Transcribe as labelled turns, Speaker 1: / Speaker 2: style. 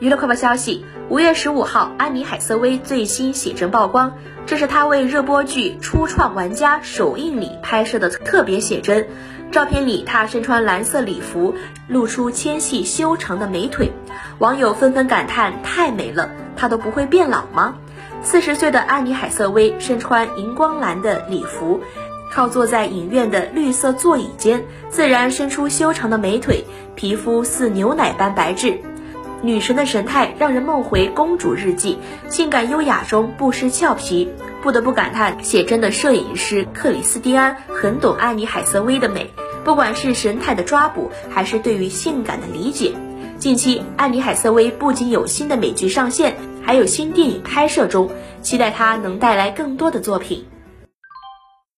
Speaker 1: 娱乐快报消息：五月十五号，安妮海瑟薇最新写真曝光，这是她为热播剧《初创玩家》首映礼拍摄的特别写真。照片里，她身穿蓝色礼服，露出纤细修长的美腿，网友纷纷感叹：太美了，她都不会变老吗？四十岁的安妮海瑟薇身穿荧光蓝的礼服，靠坐在影院的绿色座椅间，自然伸出修长的美腿，皮肤似牛奶般白皙。女神的神态让人梦回公主日记，性感优雅中不失俏皮。不得不感叹，写真的摄影师克里斯蒂安很懂安妮海瑟薇的美，不管是神态的抓捕，还是对于性感的理解。近期，安妮海瑟薇不仅有新的美剧上线，还有新电影拍摄中，期待她能带来更多的作品。